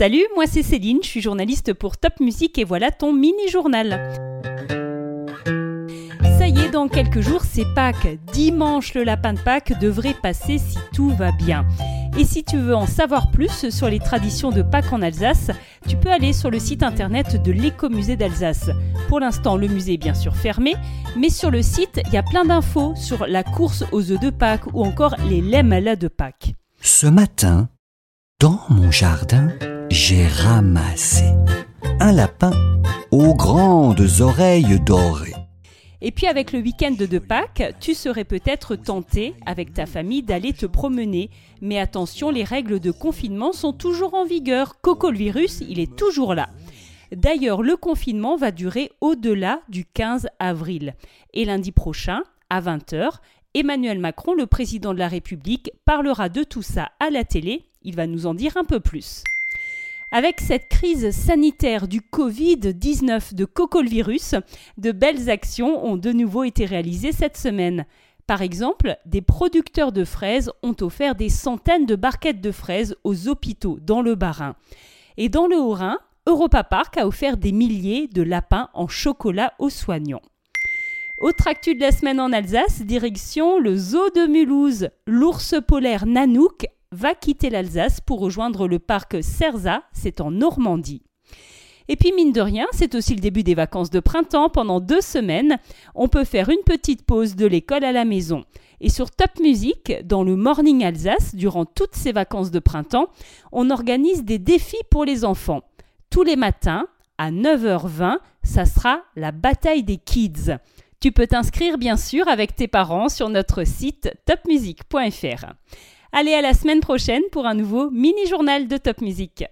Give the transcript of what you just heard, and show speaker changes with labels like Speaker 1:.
Speaker 1: Salut, moi c'est Céline, je suis journaliste pour Top Music et voilà ton mini-journal. Ça y est, dans quelques jours, c'est Pâques. Dimanche, le lapin de Pâques devrait passer si tout va bien. Et si tu veux en savoir plus sur les traditions de Pâques en Alsace, tu peux aller sur le site internet de l'écomusée d'Alsace. Pour l'instant, le musée est bien sûr fermé, mais sur le site, il y a plein d'infos sur la course aux œufs de Pâques ou encore les lemmes de Pâques.
Speaker 2: Ce matin, dans mon jardin, j'ai ramassé un lapin aux grandes oreilles dorées.
Speaker 1: Et puis avec le week-end de Pâques, tu serais peut-être tenté avec ta famille d'aller te promener. Mais attention, les règles de confinement sont toujours en vigueur. Coco le virus, il est toujours là. D'ailleurs, le confinement va durer au-delà du 15 avril. Et lundi prochain, à 20h, Emmanuel Macron, le président de la République, parlera de tout ça à la télé. Il va nous en dire un peu plus. Avec cette crise sanitaire du Covid-19 de cocolvirus, de belles actions ont de nouveau été réalisées cette semaine. Par exemple, des producteurs de fraises ont offert des centaines de barquettes de fraises aux hôpitaux dans le Bas-Rhin. Et dans le Haut-Rhin, Europa Park a offert des milliers de lapins en chocolat aux soignants. Autre actu de la semaine en Alsace, direction le zoo de Mulhouse. L'ours polaire Nanook va quitter l'Alsace pour rejoindre le parc Cerza, c'est en Normandie. Et puis mine de rien, c'est aussi le début des vacances de printemps. Pendant deux semaines, on peut faire une petite pause de l'école à la maison. Et sur Top Music, dans le Morning Alsace, durant toutes ces vacances de printemps, on organise des défis pour les enfants. Tous les matins, à 9h20, ça sera la bataille des kids. Tu peux t'inscrire bien sûr avec tes parents sur notre site topmusic.fr. Allez à la semaine prochaine pour un nouveau mini-journal de Top Music.